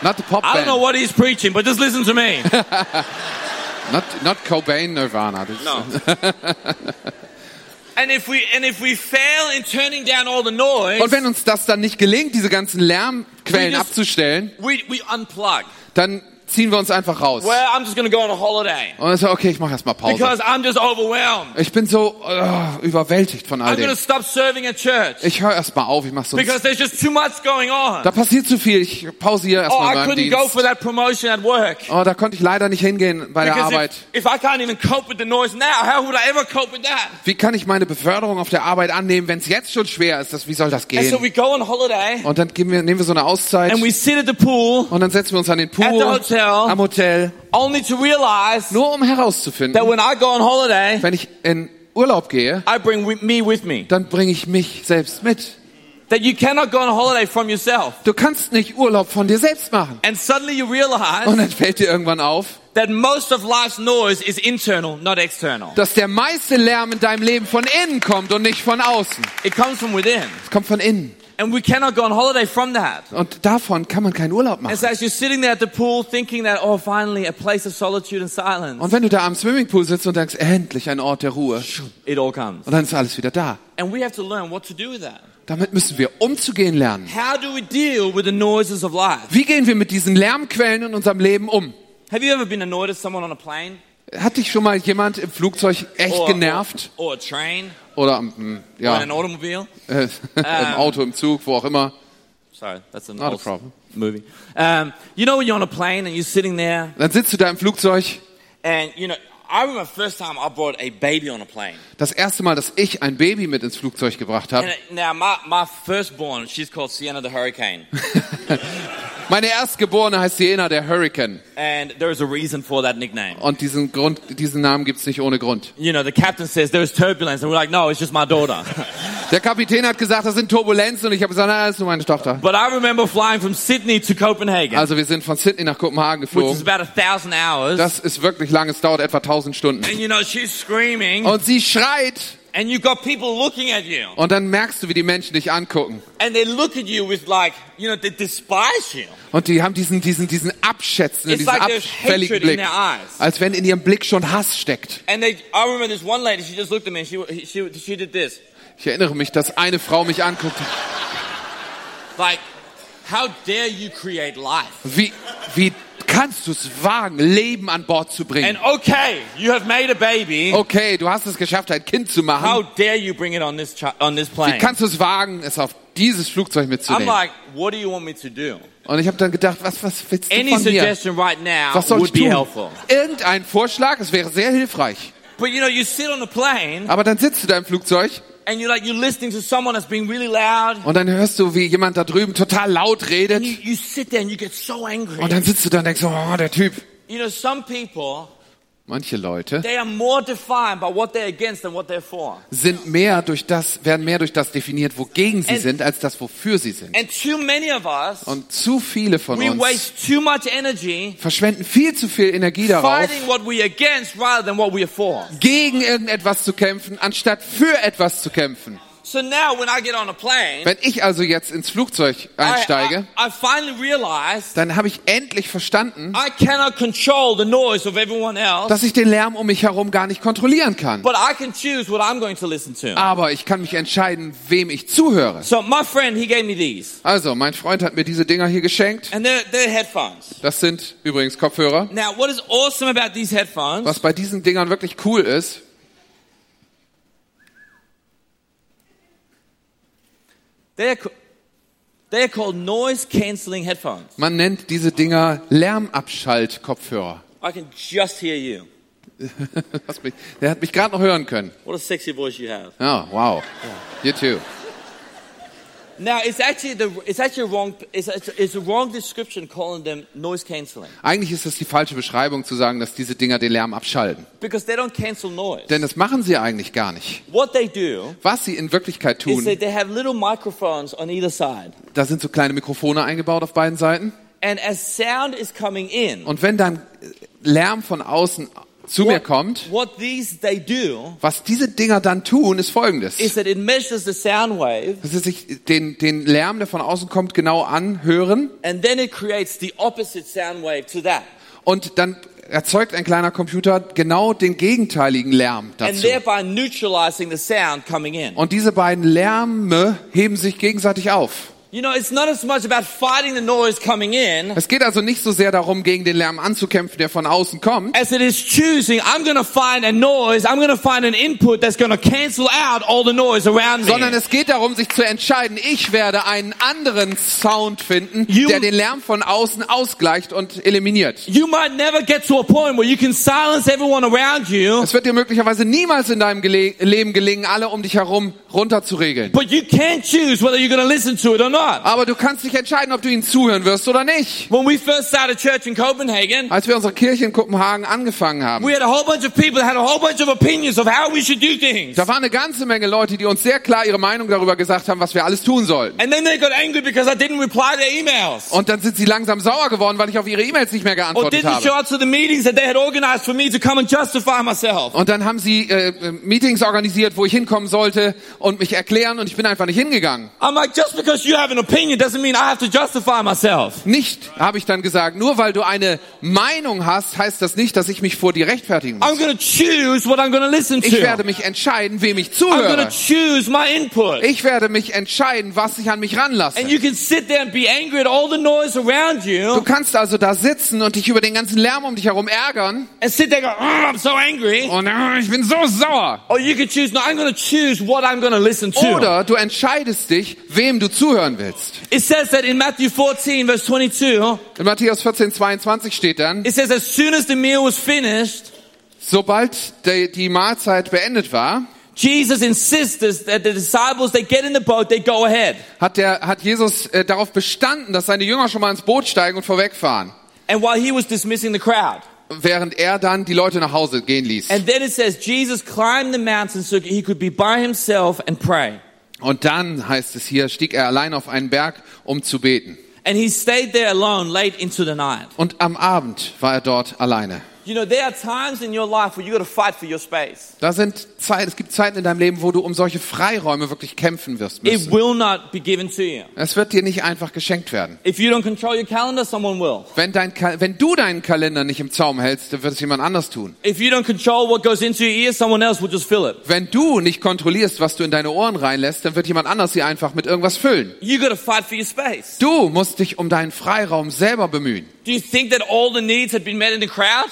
Not the pop I don't know band. what he's preaching, but just listen to me. Not, not Cobain Nirvana. No. and if we and if we fail in turning down all the noise, Und wenn uns das dann nicht gelingt, diese ganzen Lärmquellen We just- abzustellen, we we unplug. dann ziehen wir uns einfach raus. Well, I'm just to go on a holiday Und dann so, okay, ich mache erstmal Pause. because I'm just overwhelmed. Ich bin so oh, überwältigt von all I'm dem. to stop serving at church Ich höre erstmal auf, ich mache so. because there's just too much going on. Da passiert zu viel, ich pausiere Oh, erstmal I meinen couldn't go Dienst. for that promotion at work. Oh, da konnte ich leider nicht hingehen bei der Because Arbeit. if, if I can't even cope with the noise now, how would I ever cope with that? Wie kann ich meine Beförderung auf der Arbeit annehmen, wenn es jetzt schon schwer ist? Das, wie soll das And so gehen? we go on holiday Und dann gehen wir, nehmen wir so eine Auszeit and we sit at the pool und dann setzen wir uns an den At the Pool hotel. am Hotel, only to realize nur um that herauszufinden, when I go on holiday, wenn ich in Urlaub gehe, I bring me with me. dann bringe ich mich selbst mit. That you cannot go on holiday from yourself. Du kannst nicht Urlaub von dir selbst machen. And suddenly you realize Und dann fällt dir irgendwann auf, that most of life's noise is internal, not external. dass der meiste Lärm in deinem Leben von innen kommt und nicht von außen. It comes from within. Es kommt von innen. And we cannot go on holiday from that. Und davon kann man keinen Urlaub And machen. so as you're sitting there at the pool thinking that, oh, finally a place of solitude and silence, Und wenn du da am Swimmingpool sitzt und denkst, endlich ein Ort der Ruhe, it all comes. und dann ist alles wieder da. And we have to learn what to do with that. Damit müssen wir umzugehen lernen. How do we deal with the noises of life? Wie gehen wir mit diesen Lärmquellen in unserem Leben um? Have you ever been annoyed at someone on a plane? Hat dich schon mal jemand im Flugzeug echt Or, genervt? Or, or a train? Oder am, Or ja, im Auto, im Zug, wo auch immer? Sorry, that's an Not a old problem. movie. Um, you know when you're on a plane and you're sitting there Dann sitzt du da im Flugzeug. and, you know, I remember first time I brought a baby on a plane. Das erste Mal, dass ich ein Baby mit ins Flugzeug gebracht habe. Uh, now my, my firstborn, she's called Sienna the Hurricane. Meine Erstgeborene heißt Siena, der Hurricane. and there is a reason for that nickname. Und diesen, Grund, diesen Namen gibt's nicht ohne Grund. You know, the captain says there's turbulence and we're like, no, it's just my daughter. Der Kapitän hat gesagt, das sind Turbulenzen und ich habe gesagt, na, das ist nur meine Tochter. but I remember flying from Sydney to Copenhagen, Also wir sind von Sydney nach Kopenhagen which is geflogen. about a thousand hours. Das ist wirklich lang, es dauert etwa 1000 Stunden. and you know, she's screaming Und sie schreit and you've got people looking at you. und dann merkst du, wie die Menschen dich angucken. And they look at you with like, you know, they despise you. Und die haben diesen, diesen, diesen abschätzenden, It's diesen like abfälligen Blick. Als wenn in ihrem Blick schon Hass steckt. And they, I remember this one lady, she just looked at me and she, she, she did this. Ich erinnere mich, dass eine Frau mich anguckte. Like, how dare you create life? Wie, wie kannst du es wagen, Leben an Bord zu bringen? And okay, you have made a baby. Okay, du hast es geschafft, ein Kind zu How machen. dare you bring it on this, on this Wie plane? kannst du es wagen, es auf dieses Flugzeug I'm mitzunehmen? like, what do you want me to do? Und ich habe dann gedacht, was, was willst du Any von mir? suggestion right now Was soll ich would be tun? helpful. Irgendein Vorschlag, es wäre sehr hilfreich. But you know, you sit on a plane Aber dann sitzt du da im Flugzeug and you're like, you're listening to someone that's being really loud. und dann hörst du, wie jemand da drüben total laut redet. And you, you sit there and you get so angry. Und dann sitzt du da und denkst, oh, der Typ. You know, some people Manche Leute sind mehr durch das, werden mehr durch das definiert, wogegen sie sind, als das, wofür sie sind. And too many of us, Und zu viele von we uns waste too much energy verschwenden viel zu viel Energie darauf, fighting what we're against rather than what we're for. gegen irgendetwas zu kämpfen, anstatt für etwas zu kämpfen. So now when I get on a plane, Wenn ich also jetzt ins Flugzeug I, einsteige, I, I finally realized dann habe ich endlich verstanden, I cannot control the noise of everyone else, dass ich den Lärm um mich herum gar nicht kontrollieren kann. but I can choose what I'm going to listen to. Aber ich kann mich entscheiden, wem ich zuhöre. So my friend, he gave me these, Also, mein Freund hat mir diese Dinger hier geschenkt. and they're, they're headphones. Das sind übrigens Kopfhörer. Now, what is awesome about these headphones Was bei diesen Dingern wirklich cool ist, They're, ca- they're called noise cancelling headphones. man nennt diese Dinger Lärmabschalt-Kopfhörer. I can just hear you. Der hat mich gerade noch hören können. What a sexy voice you have. Oh, wow. You too. Now, it's actually the it's actually wrong it's, a wrong description calling them noise cancelling Eigentlich ist es die falsche Beschreibung zu sagen, dass diese Dinger den Lärm abschalten. because they don't cancel noise. Denn das machen sie eigentlich gar nicht. What they do Was sie in Wirklichkeit is tun, that they have little microphones on either side, da sind so kleine Mikrofone eingebaut auf beiden Seiten. and as sound is coming in, Und wenn dann Lärm von außen zu mir what, kommt, these they do was diese Dinger dann tun, ist folgendes. is that it measures the sound wave, Dass sie sich den, den Lärm, der von außen kommt, genau anhören and then it creates the opposite sound wave to that, und dann erzeugt ein kleiner Computer genau den gegenteiligen Lärm and dazu. thereby neutralizing the sound coming in. Und diese beiden Lärme heben sich gegenseitig auf. You know, it's not as much about fighting the noise coming in Es geht also nicht so sehr darum, gegen den Lärm anzukämpfen, der von außen kommt, as it is choosing, I'm going to find a noise, I'm going to find an input that's going to cancel out all the noise around me. sondern es geht darum, sich zu entscheiden, ich werde einen anderen Sound finden, You- der den Lärm von außen ausgleicht und eliminiert. You might never get to a point where you can silence everyone around you, Es wird dir möglicherweise niemals in deinem Gele Leben gelingen, alle um dich herum runterzuregeln. but you can't choose whether you're going to listen to it or not. Aber du kannst dich entscheiden, ob du ihnen zuhören wirst oder nicht. When we first started church in Copenhagen, Als wir unsere Kirche in Kopenhagen angefangen haben, we had a whole bunch of people that had a whole bunch of opinions of how we should do things. da war eine ganze Menge Leute, die uns sehr klar ihre Meinung darüber gesagt haben, was wir alles tun sollten. And then they got angry because I didn't reply to their emails. Und dann sind sie langsam sauer geworden, weil ich auf ihre E-Mails nicht mehr Or geantwortet didn't show habe. up to the meetings that they had organized for me to come and justify myself. Und dann haben sie äh, äh, Meetings organisiert, wo ich hinkommen sollte und mich erklären und ich bin einfach nicht hingegangen. I'm like, just because you have an opinion doesn't mean I have to justify myself. Nicht, habe ich dann gesagt, nur weil du eine Meinung hast, heißt das nicht, dass ich mich vor dir rechtfertigen I'm muss. going to choose what I'm to listen Ich werde to. mich entscheiden, wem ich I'm zuhöre. to choose my input. Ich werde mich entscheiden, was ich an mich ranlasse. And you can sit there and be angry at all the noise around Du you kannst also da sitzen und dich über den ganzen Lärm um dich herum ärgern. and sit there and go, "Oh, I'm so angry. Und äh, ich bin so sauer. Or you can choose, no, I'm to choose what I'm to listen to. Oder du entscheidest dich, wem du zuhören willst. It says that in Matthew 14 verse 22, In Matthäus 14, 22 steht dann, it says as soon as the meal was finished, sobald die, die Mahlzeit beendet war, Jesus insisted that the disciples, they get in the boat, they go ahead. hat, der, hat Jesus äh, darauf bestanden, dass seine Jünger schon mal ins Boot steigen und vorwegfahren, And while he was dismissing the crowd. während er dann die Leute nach Hause gehen ließ. And then it says Jesus climbed the mountain so he could be by himself and pray. Und dann heißt es hier, stieg er allein auf einen Berg, um zu beten. And he stayed there alone late into the night. Und am Abend war er dort alleine. You know, there are times in your life where you got to fight for your space. Da sind Zeit, es gibt Zeiten in deinem Leben, wo du um solche Freiräume wirklich kämpfen wirst It müssen. will not be given to you. Es wird dir nicht einfach geschenkt werden. If you don't control your calendar, someone will. Wenn, dein, Ka- wenn du deinen Kalender nicht im Zaum hältst, dann wird es jemand anders tun. If you don't control what goes into your ears, someone else will just fill it. Wenn du nicht kontrollierst, was du in deine Ohren reinlässt, dann wird jemand anders sie einfach mit irgendwas füllen. You got to fight for your space. Du musst dich um deinen Freiraum selber bemühen. Do you think that all the needs had been met in the crowd?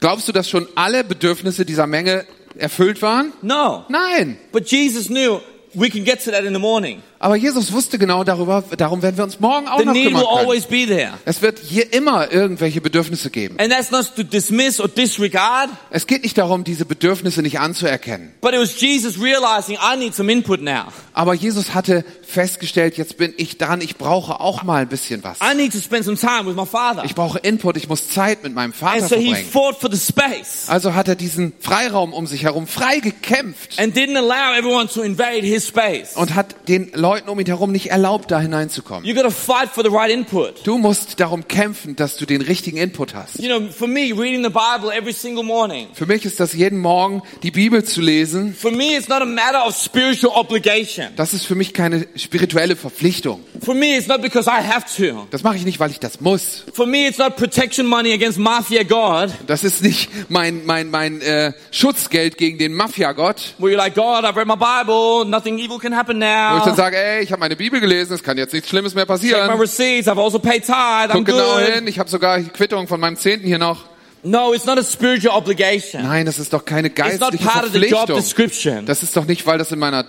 Glaubst du, dass schon alle Bedürfnisse dieser Menge erfüllt waren? No. Nein. But Jesus knew we can get to that in the morning. Aber Jesus wusste genau darüber, darum werden wir uns morgen auch The noch need will kümmern können. always be there. Es wird hier immer irgendwelche Bedürfnisse geben. And that's not to dismiss or disregard, Es geht nicht darum, diese Bedürfnisse nicht anzuerkennen. but it was Jesus realizing I need some input now. Aber Jesus hatte festgestellt, jetzt bin ich dran, ich brauche auch mal ein bisschen was. I need to spend some time with my father. Ich brauche Input, ich muss Zeit mit meinem Vater And so he verbringen. fought for the space Also hat er diesen Freiraum um sich herum frei gekämpft and didn't allow everyone to invade his space. und hat den Leuten um ihn herum nicht erlaubt, da hineinzukommen. You gotta fight for the right input. Du musst darum kämpfen, dass du den richtigen Input hast. You know, for me, reading the Bible every single morning, Für mich ist das jeden Morgen die Bibel zu lesen. for me, it's not a matter of spiritual obligation. Das ist für mich keine spirituelle Verpflichtung. For me, it's not because I have to. Das mache ich nicht, weil ich das muss. For me, it's not protection money against mafia God, Das ist nicht mein mein mein äh, Schutzgeld gegen den Mafiagott, where you're like, God, I've read my Bible, nothing evil can happen wo ich dann now. sage, ey, ich habe meine Bibel gelesen, es kann jetzt nichts Schlimmes mehr Check my passieren. receipts, I've also paid tithe, I'm Guck genau good. hin, ich habe sogar die Quittung von meinem Zehnten hier noch. No, it's not a spiritual obligation. Nein, das ist doch keine It's not geistliche part of the job Verpflichtung. description. Das ist doch nicht, weil das in meiner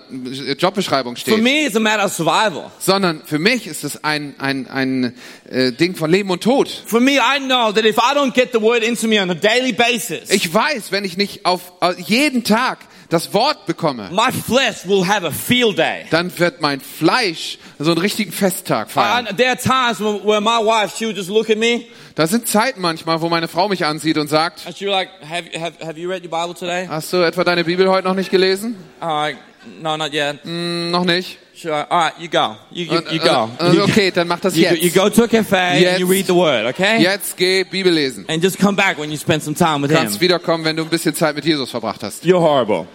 Jobbeschreibung For steht, me, it's a matter of survival. sondern für mich ist es ein ein ein äh, Ding von Leben und Tod. For me, I know that if I don't get the word into me on a daily basis, Ich weiß, wenn ich nicht auf äh, jeden Tag das Wort bekomme, my flesh will have a field day. dann wird mein Fleisch so einen richtigen Festtag feiern. I, there are times where, where my wife, she would just look at me Da sind Zeiten manchmal, wo meine Frau mich ansieht und sagt, like, have, have, have you read your Bible today? hast du etwa deine Bibel heute noch nicht gelesen? Like, no, not yet. Hm, noch nicht. Like, all right, you go. You, you, you go. äh, You- okay, dann mach das jetzt. you go to a cafe and you Jetzt. read the word, okay? Jetzt geh Bibel lesen. And just come back when you spend some time with Du him. kannst wiederkommen, wenn du ein bisschen Zeit mit Jesus verbracht hast. You're horrible.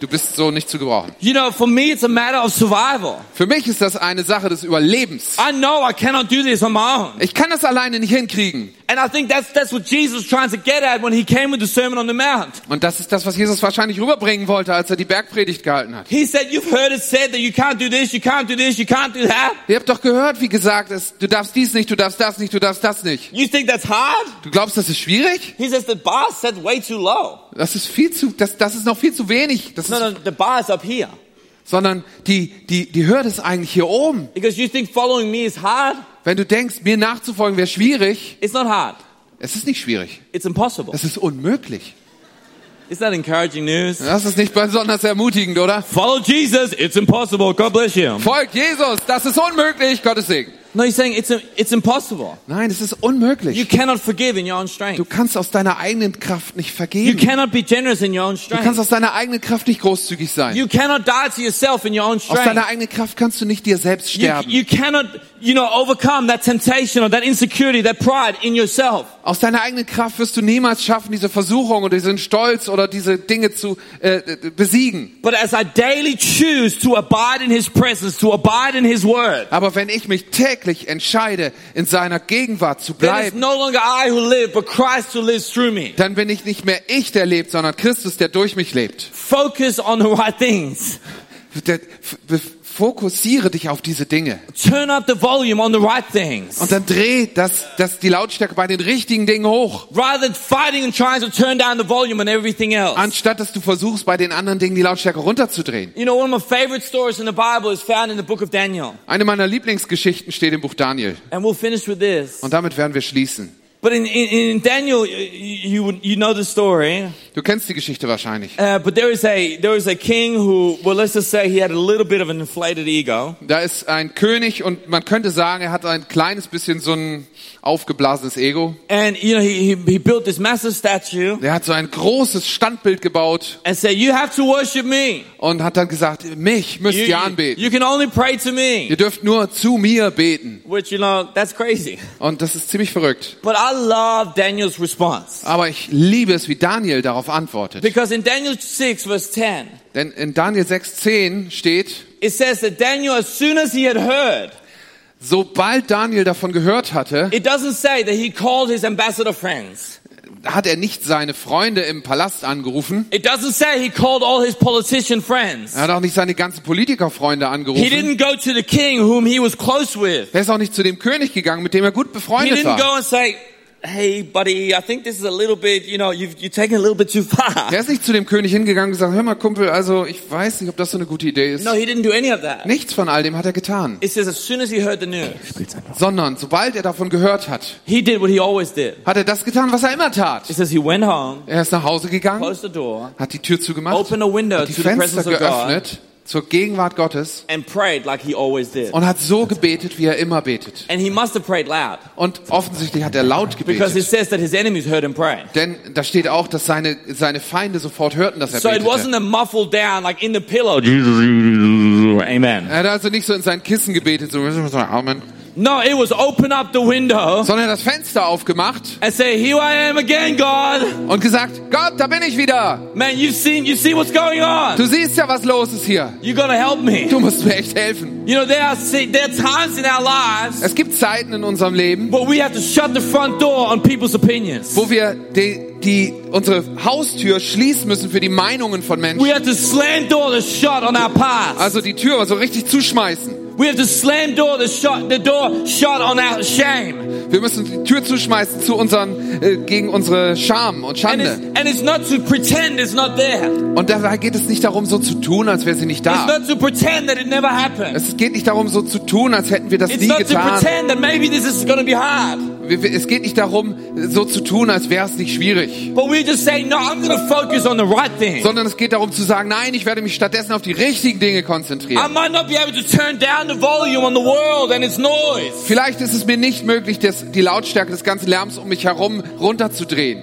Du bist so nicht zu gebrauchen. You know, for me, it's a matter of survival. Für mich ist das eine Sache des Überlebens. I know I cannot do this on my own. Ich kann das alleine nicht hinkriegen. And I think that's, that's what Jesus was trying to get at when he came with the Sermon on the Mount. Und das ist das, was Jesus wahrscheinlich rüberbringen wollte, als er die Bergpredigt gehalten hat. He said, you've heard it said that you can't do this, you can't do this, you can't do that. Ihr habt doch gehört, wie gesagt ist, du darfst dies nicht, du darfst das nicht, du darfst das nicht. You think that's hard? Du glaubst, das ist schwierig? He says, the bar set way too low. Das ist viel zu, das, das ist noch viel zu wenig. Das No, no, the bar is up here. Sondern die, die, die Hürde ist eigentlich hier oben. Because you think following me is hard? Wenn du denkst, mir nachzufolgen wäre schwierig, It's not hard. es ist nicht schwierig. It's impossible. Es ist unmöglich. Is that encouraging news? Das ist nicht besonders ermutigend, oder? Follow Jesus, it's impossible. God bless you. Folgt Jesus, das ist unmöglich, Gottes Segen. No, he's saying it's, it's impossible. Nein, es ist You unmöglich. cannot forgive in your own Du strength. kannst aus deiner eigenen Kraft nicht You vergeben. cannot be generous in your own Du kannst strength. aus deiner eigenen Kraft nicht großzügig sein. You cannot die to yourself in your own Aus deiner strength. eigenen Kraft kannst du nicht dir selbst You, sterben. you cannot, you know, overcome that temptation or that insecurity, that pride in yourself. Aus deiner eigenen Kraft wirst du niemals schaffen, diese Versuchung oder diesen Stolz oder diese Dinge zu äh, äh, besiegen. But as I daily choose to abide in His presence, to abide in His Word, Aber wenn ich mich täglich entscheide, in seiner Gegenwart zu bleiben, dann bin ich nicht mehr ich, der lebt, sondern Christus, der durch mich lebt. Focus on the right things. Fokussiere dich auf diese Dinge. Turn up the volume on the right things. Und dann dreh das, das, die Lautstärke bei den richtigen Dingen hoch. Rather than fighting and trying to turn down the volume on everything else. Anstatt dass du versuchst, bei den anderen Dingen die Lautstärke runterzudrehen. You know, one of my favorite stories in the Bible is found in the book of Daniel. Eine meiner Lieblingsgeschichten steht im Buch Daniel. And we'll finish with this. Und damit werden wir schließen. But in, in, in Daniel, you, you, know the story. Du kennst die Geschichte wahrscheinlich. Uh, but there is a there is a king who, well, let's just say he had a little bit of an inflated ego, Da ist ein König und man könnte sagen, er hat ein kleines bisschen so ein aufgeblasenes Ego. and you know he, he built this massive statue Er hat so ein großes Standbild gebaut and said, "You have to worship me. und hat dann gesagt, mich müsst You, ihr anbeten. you can only pray to me." Ihr dürft nur zu mir beten. Which you know that's crazy. Und das ist ziemlich verrückt. But I love Daniel's response Aber ich liebe es, wie Daniel darauf antwortet. because in Daniel six verse ten Denn in Daniel 6,10 steht, it says that Daniel, as soon as he had heard, sobald Daniel davon gehört hatte, it doesn't say that he called his ambassador friends. hat er nicht seine Freunde im Palast angerufen. It doesn't say he called all his politician friends. Er hat auch nicht seine ganzen Politikerfreunde He angerufen. didn't go to the king whom he was close with. Er ist auch nicht zu dem König gegangen, mit dem er gut He befreundet didn't go war. and say, hey, buddy, I think this is a little bit, you know, you've, you're taking a little bit too far. Er ist nicht zu dem König hingegangen und gesagt, hör mal Kumpel, also ich weiß nicht, ob das so eine gute Idee ist. No, he didn't do any of that. Nichts von all dem hat er getan, It says as soon as he heard the news, sondern sobald er davon gehört hat, he did what he always did. hat er das getan, was er immer tat. It says he went home, Er ist nach Hause gegangen, closed the door, hat die Tür zugemacht, opened a window hat die to the Fenster presence of God, geöffnet zur Gegenwart Gottes and prayed like he always did. und hat so gebetet, wie er immer betet. And he must have prayed loud Und offensichtlich hat er laut because it gebetet. says that his enemies heard him pray. Denn da steht auch, dass seine, seine Feinde sofort hörten, dass er So it betete. wasn't a muffled down like in the pillow. Amen. Er hat also nicht so in sein Kissen gebetet, so Amen, No, it was open up the window sondern er hat das Fenster aufgemacht and say, "Here I am again, God. und gesagt, Gott, da bin ich wieder. Man, you've seen, you see what's going on. Du siehst ja, was los ist hier. You gotta help me. Du musst mir echt helfen. You know, there are there are times in our lives Es gibt Zeiten in unserem Leben, where we have to shut the front door on people's opinions. wo wir die, die, unsere Haustür schließen müssen für die Meinungen von We Menschen. have to slam door the shut on our past. Also die Tür so richtig zuschmeißen. We have to slam door the shut the door shut on our shame. Wir müssen die Tür zuschmeißen zu unseren, äh, gegen unsere Scham und And it's, Schande. and it's not to pretend it's not there. Und dabei geht es nicht darum, so zu tun, als wäre sie nicht It's da. not to pretend that it never happened. Es geht nicht darum, so zu tun, als hätten wir das It's nie not to getan. pretend that maybe this is to be hard. Es geht nicht darum, so zu tun, als wäre es nicht schwierig. But we just say, no, I'm going to focus on the right thing. Sondern es geht darum zu sagen, nein, ich werde mich stattdessen auf die richtigen Dinge konzentrieren. Vielleicht ist es mir nicht möglich, das, die Lautstärke des ganzen Lärms um mich herum runterzudrehen.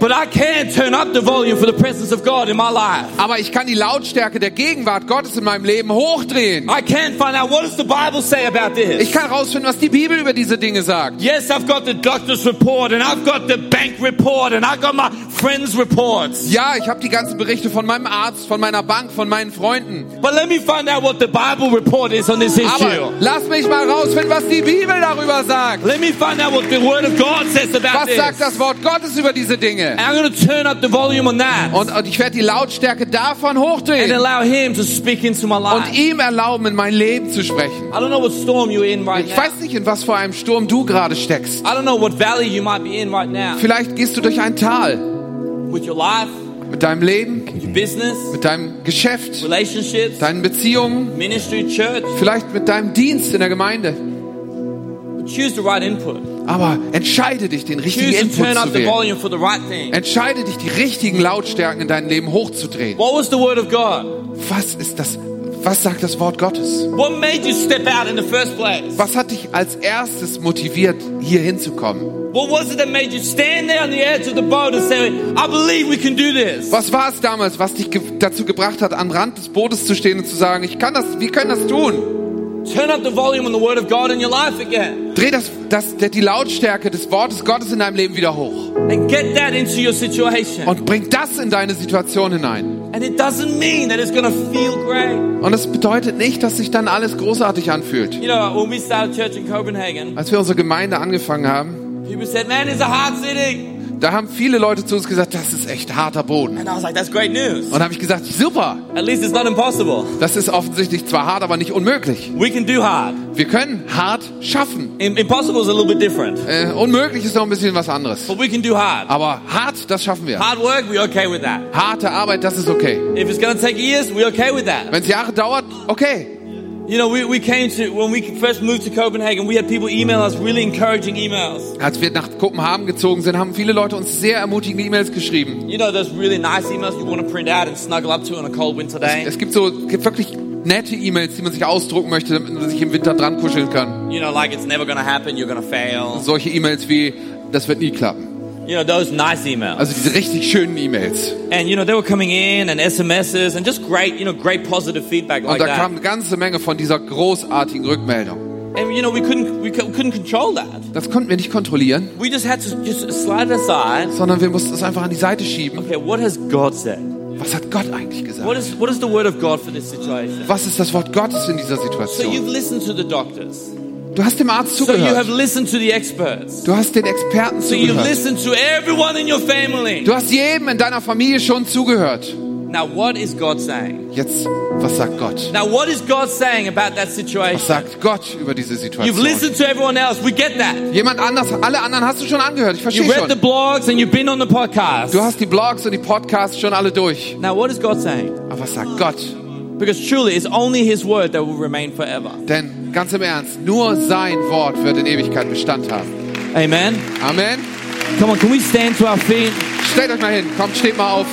Aber ich kann die Lautstärke der Gegenwart Gottes in meinem Leben hochdrehen. I can find out what does the Bible say about Ich kann herausfinden, was die Bibel über diese Dinge sagt. Yes, I've got the doctor's report and I've got the bank report and I've got my friends' reports. Ja, ich habe die ganzen Berichte von meinem Arzt, von meiner Bank, von meinen Freunden. But let me find out what the Bible report is on this issue. Aber lass mich mal rausfinden, was die Bibel darüber sagt. Let me find out what the Word of God says about Was sagt this. das Wort Gottes über diese Dinge? And I'm going to turn up the volume on that Und, und ich werde die Lautstärke davon and hochdrehen allow Him to speak into my und life. ihm erlauben, in mein Leben zu sprechen. I don't know what storm you're in right Ich now. weiß nicht, in was für einem Sturm du gerade steckst. I don't know what valley you might be in right now. Vielleicht gehst du durch ein Tal With your life, mit deinem Leben, mit deinem Geschäft, relationships, deinen Beziehungen, ministry, church. vielleicht mit deinem Dienst in der Gemeinde. Choose the right input. Aber entscheide dich, den richtigen Choose to Input zu the wählen. volume for the right thing. Entscheide dich, die richtigen Lautstärken in deinem Leben hochzudrehen. What was the word of God? Was ist das? Was sagt das Wort Gottes? What made you step out in the first place? Was hat dich als erstes motiviert, hier hinzukommen? Was war es damals, was dich dazu gebracht hat, am Rand des Bootes zu stehen und zu sagen, ich kann das, wir können das tun? Turn up the volume on the word of God in your life again. Dreh das, das, die Lautstärke des Wortes Gottes in deinem Leben wieder hoch And get that into your situation. und bring das in deine Situation hinein. And it doesn't mean that it's to feel great. Und es bedeutet nicht, dass sich dann alles großartig anfühlt. You know, when we started church in Copenhagen, Als wir unsere Gemeinde angefangen haben, people said, man, it's a hard city. Da haben viele Leute zu uns gesagt, das ist echt harter Boden. And I was like, that's great news. Und habe ich gesagt, super, At least it's not impossible. das ist offensichtlich zwar hart, aber nicht unmöglich. We can do hard. Wir können hart schaffen. Im- Impossible is a little bit different. Äh, unmöglich ist noch ein bisschen was anderes. But we can do hard. Aber hart, das schaffen wir. Hard work, we're okay with that. Harte Arbeit, das ist okay. If it's going to take years, we're okay with that. Wenn es Jahre dauert, okay. You know, we, we came to, when we first moved to Copenhagen, we had people email us really encouraging emails. Als wir nach Kopenhagen gezogen sind, haben viele Leute uns sehr ermutigende E-Mails geschrieben. You know, those really nice emails you want to print out and snuggle up to on a cold winter day. Es gibt so gibt wirklich nette E-Mails, die man sich ausdrucken möchte, damit man sich im Winter dran kuscheln kann. You know, like it's never to happen, you're to fail. Solche E-Mails wie, das wird nie klappen. You know, those nice emails. Also diese richtig schönen E-Mails. And, you know, they were coming in and SMSs and just great, you know, great positive feedback Und like da that. kam eine ganze Menge von dieser großartigen Rückmeldung. And, you know, we couldn't, we cou- couldn't control that. Das konnten wir nicht kontrollieren, We just had to just slide it aside. sondern wir mussten es einfach an die Seite schieben. Okay, what has God said? Was hat Gott eigentlich gesagt? What is, what is the word of God for this situation? Was ist das Wort Gottes in dieser So you've Situation? listened to the doctors. Du hast dem Arzt So you have zugehört. listened to the experts. Du hast den Experten So you've zugehört. listened to everyone in your family. Du hast jedem in deiner Familie schon zugehört. Now, what is God saying? Jetzt, was sagt Gott? Now, what is God saying about that Was situation? sagt Gott über diese You've Situation? listened to everyone else. We get that. Jemand anders, alle anderen hast du schon angehört. Ich You verstehe read the schon. blogs and you've been on the podcast. Du hast die Blogs und die Podcasts schon alle durch. Now, what is God saying? Aber was sagt Gott? Because truly, it's only His word that will remain forever. Denn ganz im Ernst, nur sein Wort wird in Ewigkeit Bestand haben. Amen. Amen. Come on, can we stand to our feet? Stellt euch mal hin. Kommt, steht mal auf.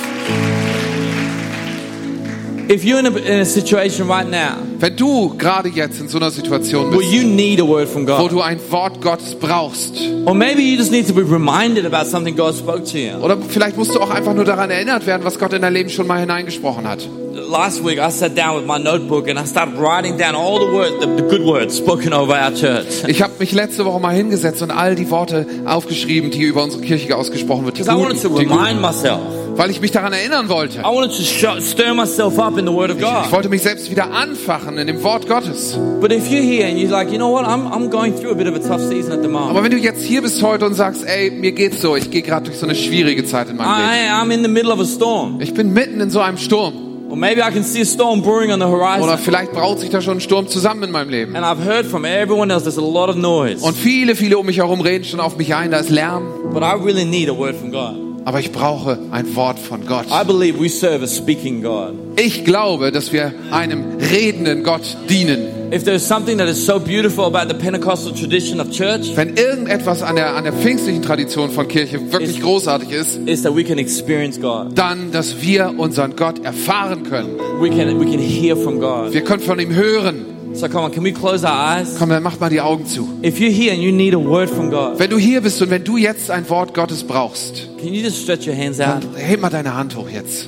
If you're in a, in a situation right now Wenn du gerade jetzt in so einer Situation bist, you need a word from wo God, du ein Wort Gottes brauchst, or maybe you just need to be reminded about something God spoke to you. oder vielleicht musst du auch einfach nur daran erinnert werden, was Gott in dein Leben schon mal hineingesprochen hat. Last week, I sat down with my notebook and I started writing down all the words, the, the good words spoken over our church. Ich habe mich letzte Woche mal hingesetzt und all die Worte aufgeschrieben, die über unsere Kirche ausgesprochen wird. Because I wanted to remind myself. weil ich mich daran erinnern wollte. I wanted to show, stir myself up in the Word of Ich God. wollte mich selbst wieder anfachen in dem Wort Gottes. But if you're here and you're like, you know what, I'm, I'm going through a bit of a tough season at the moment. Aber wenn du jetzt hier bist heute und sagst, ey, mir geht's so, ich gehe gerade durch so eine schwierige Zeit in meinem Leben. I, I'm in the middle of a storm. Ich bin mitten in so einem Sturm. Or maybe I can see a storm brewing on the Oder vielleicht braut sich da schon ein Sturm zusammen in meinem Leben. And I've heard from everyone else there's a lot of noise. Und viele, viele um mich herum reden schon auf mich ein, da ist Lärm. But I really need a word from God. Aber ich brauche ein Wort von Gott. I believe we serve a speaking God. Ich glaube, dass wir einem redenden Gott dienen. If there's something that is so beautiful about the Pentecostal tradition of church, Wenn irgendetwas an der, an der pfingstlichen Tradition von Kirche wirklich großartig ist, is that we can experience God. dann, dass wir unseren Gott erfahren können. Wir können von ihm hören. So come on, can we close our eyes? Komm, dann macht mal die Augen zu. If you're here and you need a word from God, Wenn du hier bist und wenn du jetzt ein Wort Gottes brauchst, can you just stretch your hands out? dann heb mal deine Hand hoch jetzt.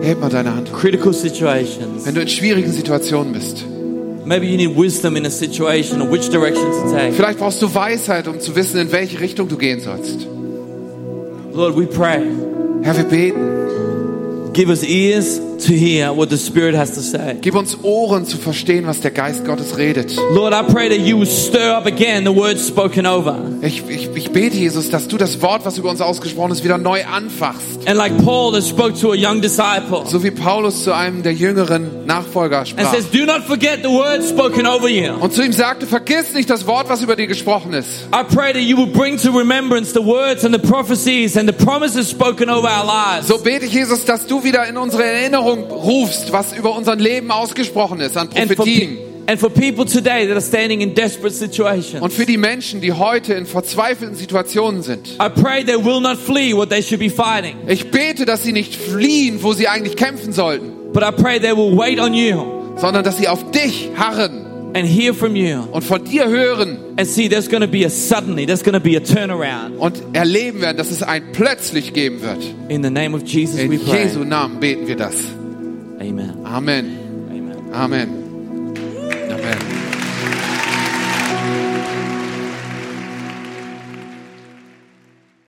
Heb mal deine Hand hoch. Critical situations. Wenn du in schwierigen Situationen bist. Maybe you need wisdom in a situation or which direction to take. Vielleicht brauchst du Weisheit, um zu wissen, in welche Richtung du gehen sollst. Lord, we pray. Herr, wir beten. Give us ears to hear what the Spirit has to say. Gib uns Ohren zu verstehen, was der Geist Gottes redet. Lord, I pray that you stir up again the words spoken over. Ich, ich, ich bete, Jesus, dass du das Wort, was über uns ausgesprochen ist, wieder neu anfachst. And like Paul that spoke to a young disciple So wie Paulus zu einem der jüngeren Nachfolger and sprach. says, Do not forget the words spoken over you. Und zu ihm sagte, vergiss nicht das Wort, was über dir gesprochen ist. I pray that you will bring to remembrance the words and the prophecies and the promises spoken over our lives. So bete ich, Jesus, dass du wieder in unsere Erinnerung rufst, was über unser Leben ausgesprochen ist an And for, Prophetien. and for people today that are standing in desperate situations, Und für die Menschen, die heute in verzweifelten Situationen sind. I pray they will not flee what they should be fighting, Ich bete, dass sie nicht fliehen, wo sie eigentlich kämpfen sollten, but I pray they will wait on you sondern dass sie auf dich harren and hear from you und von dir hören and see there's going to be a suddenly, there's going to be a turnaround. und erleben werden, dass es ein plötzlich geben wird. In the name of Jesus, In we pray. Jesu Namen beten wir das. Amen. Amen. Amen. Amen.